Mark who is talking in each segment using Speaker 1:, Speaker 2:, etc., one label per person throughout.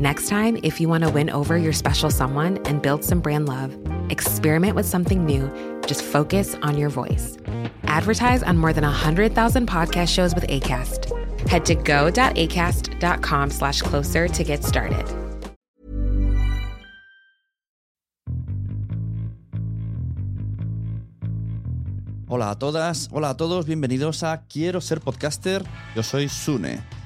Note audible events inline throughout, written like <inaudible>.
Speaker 1: Next time, if you want to win over your special someone and build some brand love, experiment with something new. Just focus on your voice. Advertise on more than 100,000 podcast shows with ACAST. Head to go.acast.com slash closer to get started.
Speaker 2: Hola a todas, hola a todos, bienvenidos a Quiero ser podcaster, yo soy Sune.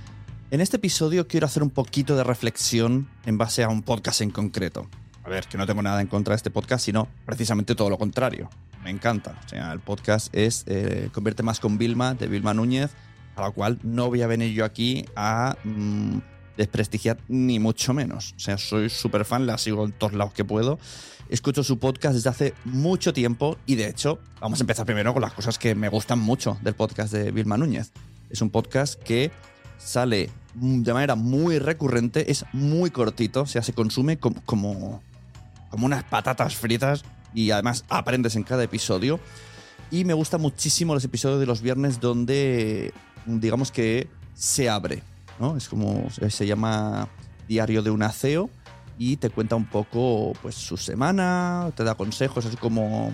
Speaker 2: En este episodio quiero hacer un poquito de reflexión en base a un podcast en concreto. A ver, que no tengo nada en contra de este podcast, sino precisamente todo lo contrario. Me encanta. O sea, el podcast es eh, Convierte más con Vilma, de Vilma Núñez, a la cual no voy a venir yo aquí a mm, desprestigiar ni mucho menos. O sea, soy súper fan, la sigo en todos lados que puedo. Escucho su podcast desde hace mucho tiempo y de hecho, vamos a empezar primero con las cosas que me gustan mucho del podcast de Vilma Núñez. Es un podcast que sale de manera muy recurrente, es muy cortito, o sea, se consume como, como, unas patatas fritas y además aprendes en cada episodio. Y me gusta muchísimo los episodios de los viernes donde, digamos que se abre, ¿no? Es como se llama Diario de un aceo y te cuenta un poco pues su semana, te da consejos así como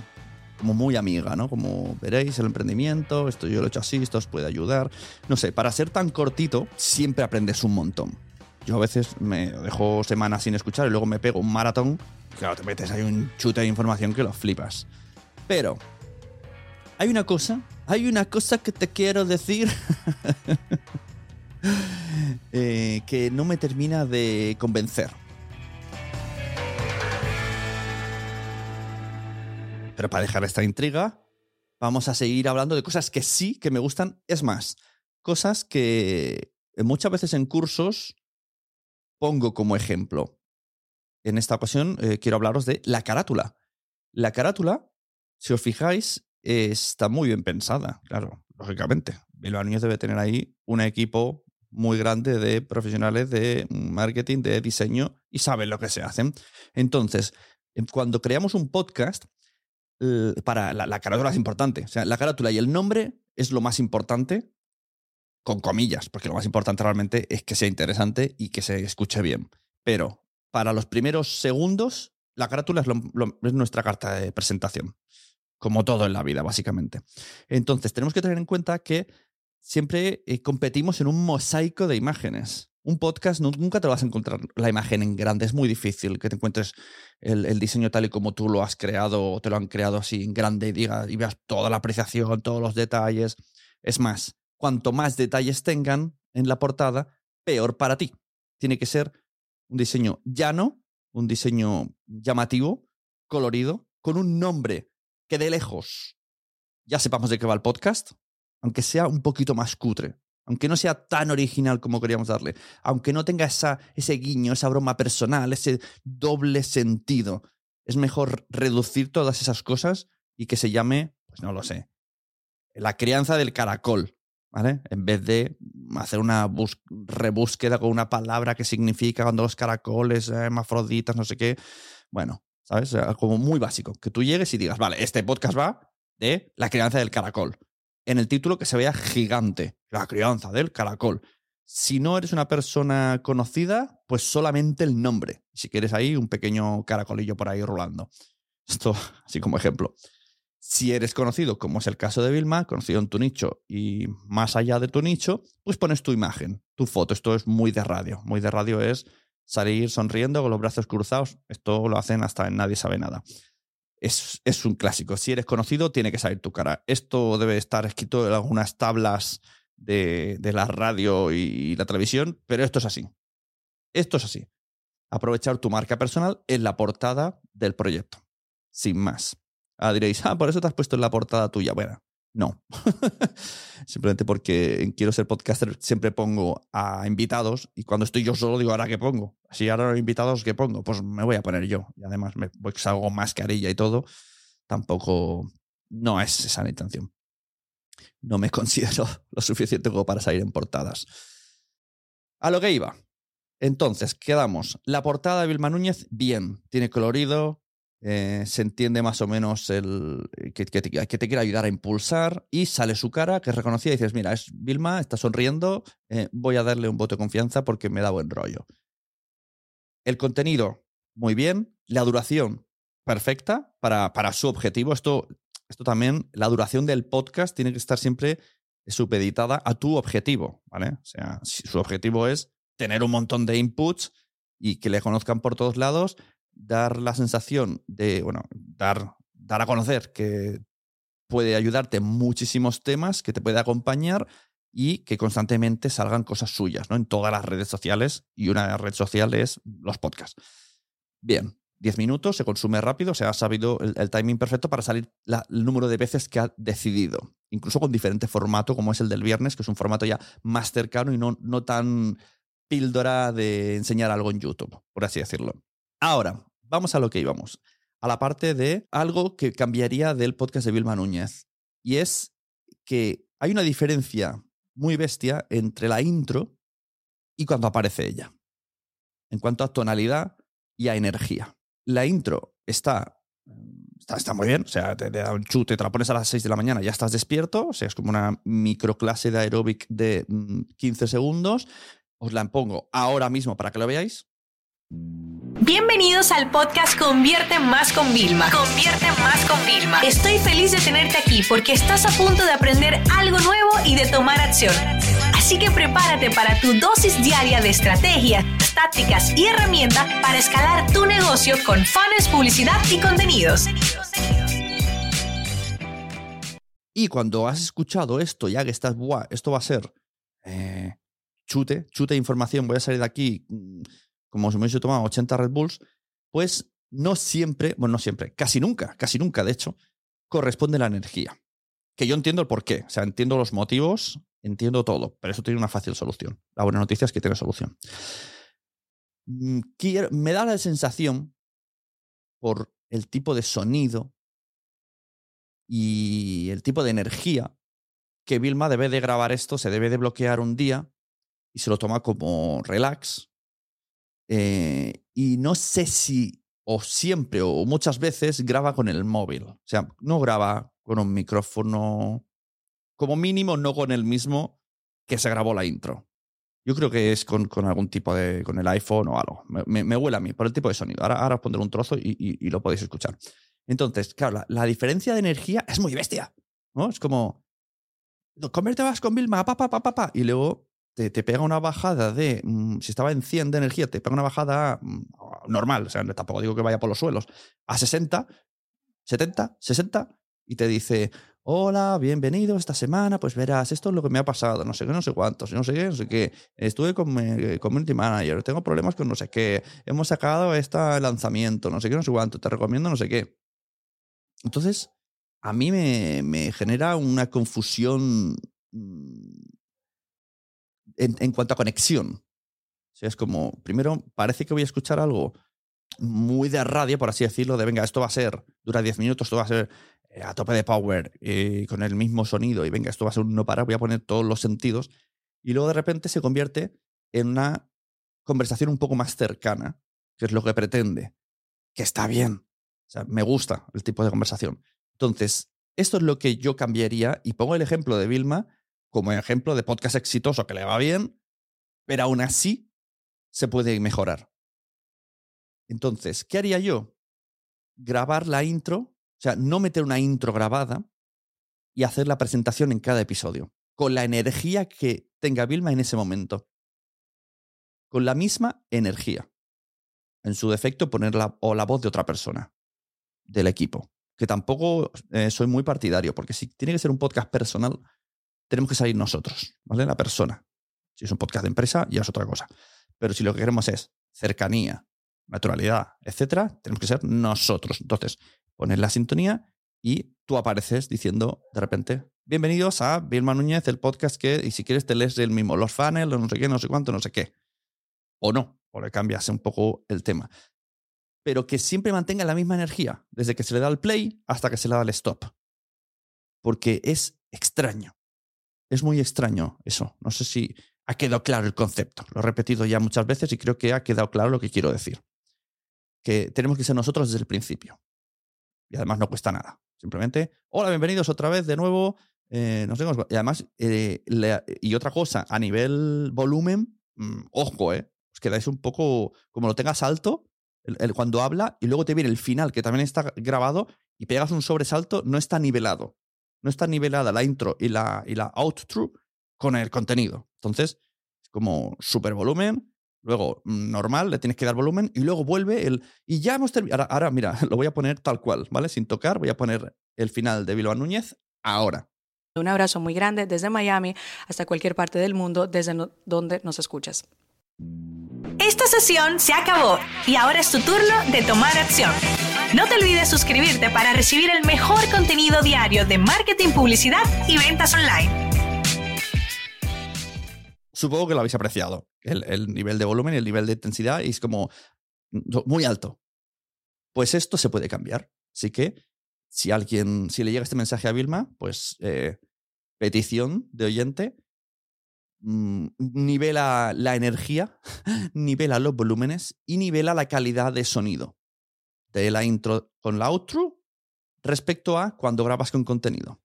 Speaker 2: como muy amiga, ¿no? Como veréis el emprendimiento, esto yo lo he hecho así, esto os puede ayudar. No sé, para ser tan cortito siempre aprendes un montón. Yo a veces me dejo semanas sin escuchar y luego me pego un maratón. Claro, te metes ahí un chute de información que lo flipas. Pero hay una cosa, hay una cosa que te quiero decir <laughs> eh, que no me termina de convencer. Pero para dejar esta intriga, vamos a seguir hablando de cosas que sí, que me gustan. Es más, cosas que muchas veces en cursos pongo como ejemplo. En esta ocasión eh, quiero hablaros de la carátula. La carátula, si os fijáis, está muy bien pensada, claro, lógicamente. Bilbao Núñez debe tener ahí un equipo muy grande de profesionales de marketing, de diseño y saben lo que se hacen. Entonces, cuando creamos un podcast, para la, carátula es importante. O sea, la carátula y el nombre es lo más importante, con comillas, porque lo más importante realmente es que sea interesante y que se escuche bien. Pero para los primeros segundos, la carátula es, es nuestra carta de presentación, como todo en la vida, básicamente. Entonces, tenemos que tener en cuenta que siempre eh, competimos en un mosaico de imágenes un podcast nunca te vas a encontrar la imagen en grande. Es muy difícil que te encuentres el, diseño tal y como tú lo has creado o te lo han creado así en grande y, digas, y veas toda la apreciación, todos los detalles. Es más, cuanto más detalles tengan en la portada, peor para ti. Tiene que ser un diseño llano, un diseño llamativo, colorido, con un nombre que de lejos ya sepamos de qué va el podcast, aunque sea un poquito más cutre aunque no sea tan original como queríamos darle, aunque no tenga esa, ese guiño, esa broma personal, ese doble sentido, es mejor reducir todas esas cosas y que se llame, pues no lo sé, la crianza del caracol, ¿vale? En vez de hacer una rebúsqueda con una palabra que significa cuando los caracoles, eh, hermafroditas, no sé qué. Bueno, ¿sabes? Como muy básico. Que tú llegues y digas, vale, este podcast va de la crianza del caracol en el título que se vea gigante, la crianza del caracol. Si no eres una persona conocida, pues solamente el nombre. Si quieres ahí un pequeño caracolillo por ahí rolando. <laughs> Esto así como ejemplo. Si eres conocido, como es el caso de Vilma, conocido en tu nicho y más allá de tu nicho, pues pones tu imagen, tu foto. Esto es muy de radio. Muy de radio es salir sonriendo con los brazos cruzados. Esto lo hacen hasta en Nadie sabe nada es, un clásico. Si eres conocido, tiene que salir tu cara. Esto debe estar escrito en algunas tablas de, la radio y la televisión, pero esto es así. Esto es así. Aprovechar tu marca personal en la portada del proyecto. Sin más. Ah, diréis, ah, por eso te has puesto en la portada tuya. Bueno, No. <laughs> Simplemente porque quiero ser podcaster siempre pongo a invitados y cuando estoy yo solo digo, ¿ahora qué pongo? Si ahora hay invitados, ¿qué pongo? Pues me voy a poner yo. Y además me pues salgo mascarilla y todo. Tampoco no es esa la intención. No me <laughs> considero lo suficiente como para salir en portadas. A lo que iba. Entonces, quedamos. La portada de Vilma Núñez, bien. Tiene colorido, eh, se entiende más o menos el, que, te, quiere ayudar a impulsar y sale su cara que es reconocida y dices, mira, es Vilma, está sonriendo, eh, voy a darle un voto de confianza porque me da buen rollo. El contenido, muy bien. La duración, perfecta para, para su objetivo. Esto, esto también, la duración del podcast tiene que estar siempre supeditada a tu objetivo, ¿vale? O sea, si su objetivo es tener un montón de inputs y que le conozcan por todos lados, dar la sensación de, bueno, dar, dar a conocer que puede ayudarte en muchísimos temas, que te puede acompañar y que constantemente salgan cosas suyas, ¿no? En todas las redes sociales y una red social es los podcasts. Bien, 10 minutos, se consume rápido, se ha sabido el, timing perfecto para salir el número de veces que ha decidido, incluso con diferente formato como es el del viernes, que es un formato ya más cercano y no, no tan píldora de enseñar algo en YouTube, por así decirlo. Ahora, vamos a lo que íbamos, a la parte de algo que cambiaría del podcast de Vilma Núñez. Y es que hay una diferencia muy bestia entre la intro y cuando aparece ella, en cuanto a tonalidad y a energía. La intro está, está, está muy bien, o sea, te, da un chute, te la pones a las 6 de la mañana, ya estás despierto, o sea, es como una microclase de aeróbic de 15 mm, segundos. Os la pongo ahora mismo para que lo veáis.
Speaker 3: Bienvenidos al podcast Convierte Más con Vilma. Convierte Más con Vilma. Estoy feliz de tenerte aquí porque estás a punto de aprender algo nuevo y de tomar acción. Así que prepárate para tu dosis diaria de estrategias, tácticas y herramientas para escalar tu negocio con fans, publicidad y contenidos.
Speaker 2: Y cuando has escuchado esto, ya que estás, esto va a ser eh, chute, chute de información, voy a salir de aquí mm, como me hubiese tomado 80 Red Bulls, pues no siempre, bueno, no siempre, casi nunca, casi nunca, de hecho, corresponde la energía. Que yo entiendo el porqué, o sea, entiendo los motivos, entiendo todo, pero eso tiene una fácil solución. La buena noticia es que tiene solución. Mm, me da la sensación, por el tipo de sonido y el tipo de energía, que Vilma debe de grabar esto, se debe de bloquear un día y se lo toma como relax, eh, y no sé si o siempre o muchas veces graba con el móvil. O sea, no graba con un micrófono, como mínimo no con el mismo que se grabó la intro. Yo creo que es con, algún tipo de, con el iPhone o algo. Me, me, huele a mí por el tipo de sonido. Ahora, ahora os pondré un trozo y, lo podéis escuchar. Entonces, claro, la, diferencia de energía es muy bestia. ¿no? Es como, con Vilma, pa, pa. Y luego te, pega una bajada de, mm, si estaba en 100 de energía, te pega una bajada mm, normal, o sea, tampoco digo que vaya por los suelos, a 60, 70, 60, y te dice, hola, bienvenido esta semana, pues verás, esto es lo que me ha pasado, no sé qué, no sé cuántos, no sé qué, no sé qué, estuve con mi community manager, tengo problemas con no sé qué, hemos sacado este lanzamiento, no sé qué, no sé cuánto, te recomiendo no sé qué. Entonces, a mí me, me genera una confusión en, cuanto a conexión. O es como, primero, parece que voy a escuchar algo muy de radio, por así decirlo, de venga, esto va a ser, dura 10 minutos, esto va a ser eh, a tope de power, y con el mismo sonido, y venga, esto va a ser un no parar, voy a poner todos los sentidos, y luego de repente se convierte en una conversación un poco más cercana, que es lo que pretende, que está bien. Me gusta el tipo de conversación. Entonces, esto es lo que yo cambiaría, y pongo el ejemplo de Vilma, como ejemplo de podcast exitoso que le va bien, pero aún así se puede mejorar. Entonces, ¿qué haría yo? Grabar la intro, o sea, no meter una intro grabada y hacer la presentación en cada episodio, con la energía que tenga Vilma en ese momento. Con la misma energía. En su defecto, poner la, o la voz de otra persona del equipo. Que tampoco eh, soy muy partidario, porque si tiene que ser un podcast personal, tenemos que salir nosotros, ¿vale? La persona. Si es un podcast de empresa, ya es otra cosa. Pero si lo que queremos es cercanía, naturalidad, etcétera, tenemos que ser nosotros. Entonces, pones la sintonía y tú apareces diciendo de repente, bienvenidos a Vilma Núñez, el podcast que, y si quieres te lees el mismo, los funnels, no sé qué, no sé cuánto, no sé qué. O no, o le cambias un poco el tema. Pero que siempre mantenga la misma energía, desde que se le da el play hasta que se le da el stop. Porque es extraño. Es muy extraño eso. No sé si ha quedado claro el concepto. Lo he repetido ya muchas veces y creo que ha quedado claro lo que quiero decir. Que tenemos que ser nosotros desde el principio. Y además no cuesta nada. Simplemente, hola, bienvenidos otra vez de nuevo. Eh, no sé y además, eh, y otra cosa, a nivel volumen, mm, ojo, ¿eh? Os quedáis un poco, como lo tengas alto, el, cuando habla, y luego te viene el final, que también está grabado, y pegas un sobresalto, no está nivelado. No está nivelada la intro y la, y la outro con el contenido. Entonces, es como super volumen, luego normal, le tienes que dar volumen, y luego vuelve el. Y ya hemos terminado. Ahora, mira, <laughs> lo voy a poner tal cual, ¿vale? Sin tocar, voy a poner el final de Bilbao Núñez ahora.
Speaker 4: Un abrazo muy grande desde Miami hasta cualquier parte del mundo, desde donde nos escuchas.
Speaker 3: Esta sesión se acabó y ahora es tu turno de tomar acción. No te olvides suscribirte para recibir el mejor contenido diario de marketing, publicidad y ventas online.
Speaker 2: Supongo que lo habéis apreciado. El, el nivel de volumen y el nivel de intensidad es como muy alto. Pues esto se puede cambiar. Así que si alguien, si le llega este mensaje a Vilma, pues eh, petición de oyente, mm, nivela la energía, <laughs> nivela los volúmenes y nivela la calidad de sonido de la intro con la outro respecto a cuando grabas con contenido.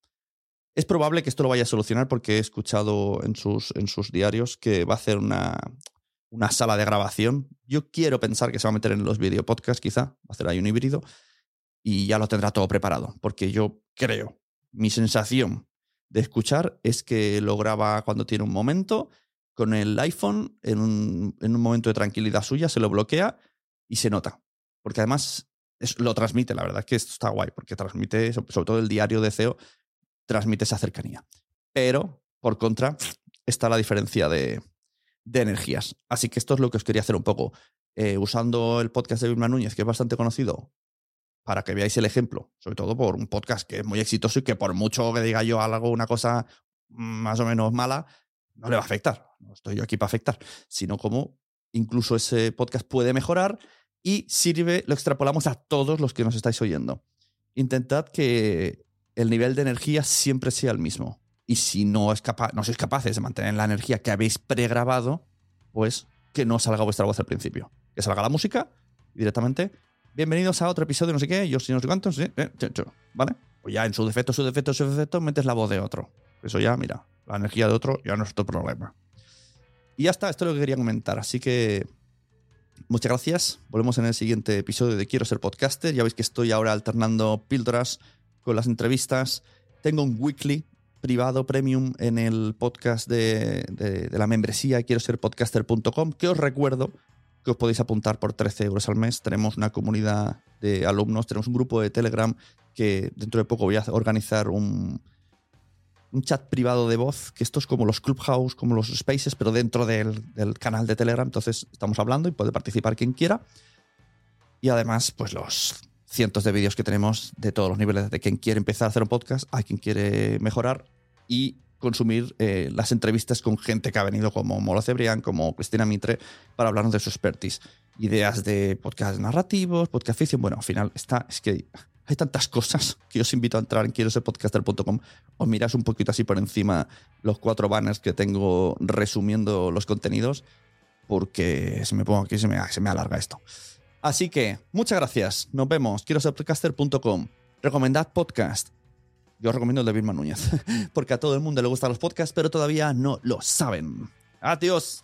Speaker 2: Es probable que esto lo vaya a solucionar porque he escuchado en sus, en sus diarios que va a hacer una, una sala de grabación. Yo quiero pensar que se va a meter en los video podcasts, quizá, va a hacer ahí un híbrido y ya lo tendrá todo preparado, porque yo creo, mi sensación de escuchar es que lo graba cuando tiene un momento con el iPhone, en un, en un momento de tranquilidad suya, se lo bloquea y se nota. Porque además lo transmite, la verdad es que esto está guay, porque transmite, sobre todo el diario de CEO, transmite esa cercanía. Pero, por contra, está la diferencia de, de energías. Así que esto es lo que os quería hacer un poco. Eh, usando el podcast de Vilma Núñez, que es bastante conocido, para que veáis el ejemplo, sobre todo por un podcast que es muy exitoso y que por mucho que diga yo algo, una cosa más o menos mala, no le va a afectar. No estoy yo aquí para afectar, sino como incluso ese podcast puede mejorar y sirve, lo extrapolamos a todos los que nos estáis oyendo. Intentad que el nivel de energía siempre sea el mismo. Y si no, es capaz, no sois capaces de mantener la energía que habéis pregrabado, pues que no salga vuestra voz al principio. Que salga la música directamente bienvenidos a otro episodio, no sé qué, yo sí no sé cuántos, eh, ¿vale? Pues ya en su defecto, su defecto, su defecto, metes la voz de otro. Eso ya, mira, la energía de otro ya no es tu problema. Y ya está, esto es lo que quería comentar. Así que muchas gracias. Volvemos en el siguiente episodio de Quiero ser podcaster. Ya veis que estoy ahora alternando píldoras con las entrevistas. Tengo un weekly privado premium en el podcast de, de, de la membresía quiero ser podcaster.com que os recuerdo que os podéis apuntar por 13 euros al mes. Tenemos una comunidad de alumnos, tenemos un grupo de Telegram que dentro de poco voy a organizar un, un chat privado de voz, que esto es como los Clubhouse, como los Spaces, pero dentro del, canal de Telegram. Entonces estamos hablando y puede participar quien quiera. Y además, pues los cientos de vídeos que tenemos de todos los niveles, de quien quiere empezar a hacer un podcast, a quien quiere mejorar y consumir eh, las entrevistas con gente que ha venido como Mola Cebrián, como Cristina Mitre, para hablarnos de su expertise. Ideas de podcast narrativos, podcast ficción. Bueno, al final está, es que hay tantas cosas que os invito a entrar en quiero ser. Os miras un poquito así por encima los cuatro banners que tengo resumiendo los contenidos, porque se me pongo aquí se me, se me alarga esto. Así que, muchas gracias. Nos vemos. Quiero ser. Recomendad podcast yo os recomiendo el de Vilma Núñez, <laughs> porque a todo el mundo le gustan los podcasts, pero todavía no lo saben. Adiós.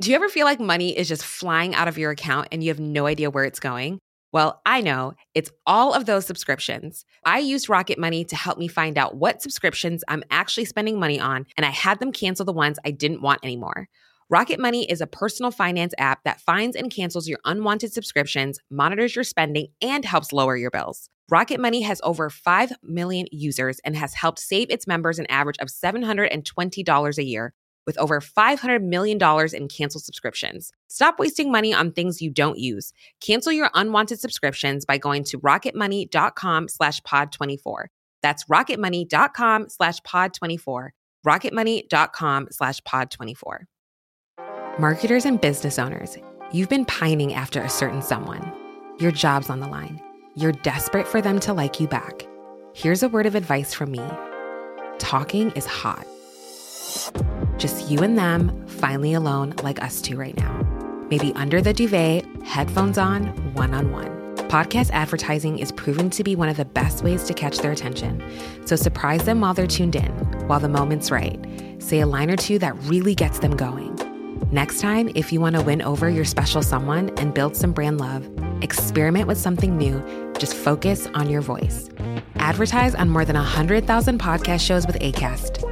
Speaker 1: Do you ever feel like money is just flying out of your account and you have no idea where it's going? Well, I know it's all of those subscriptions. I used Rocket Money to help me find out what subscriptions I'm actually spending money on, and I had them cancel the ones I didn't want anymore. Rocket Money is a personal finance app that finds and cancels your unwanted subscriptions, monitors your spending, and helps lower your bills. Rocket Money has over 5 million users and has helped save its members an average of $720 a year with over $500 million in canceled subscriptions. Stop wasting money on things you don't use. Cancel your unwanted subscriptions by going to rocketmoney.com slash pod24. That's rocketmoney.com slash pod24. rocketmoney.com slash pod24. Marketers and business owners, you've been pining after a certain someone. Your job's on the line. You're desperate for them to like you back. Here's a word of advice from me. Talking is hot. Just you and them, finally alone, like us two right now. Maybe under the duvet, headphones on, one on one. Podcast advertising is proven to be one of the best ways to catch their attention. So surprise them while they're tuned in, while the moment's right. Say a line or two that really gets them going. Next time, if you want to win over your special someone and build some brand love, experiment with something new. Just focus on your voice. Advertise on more than 100,000 podcast shows with ACAST.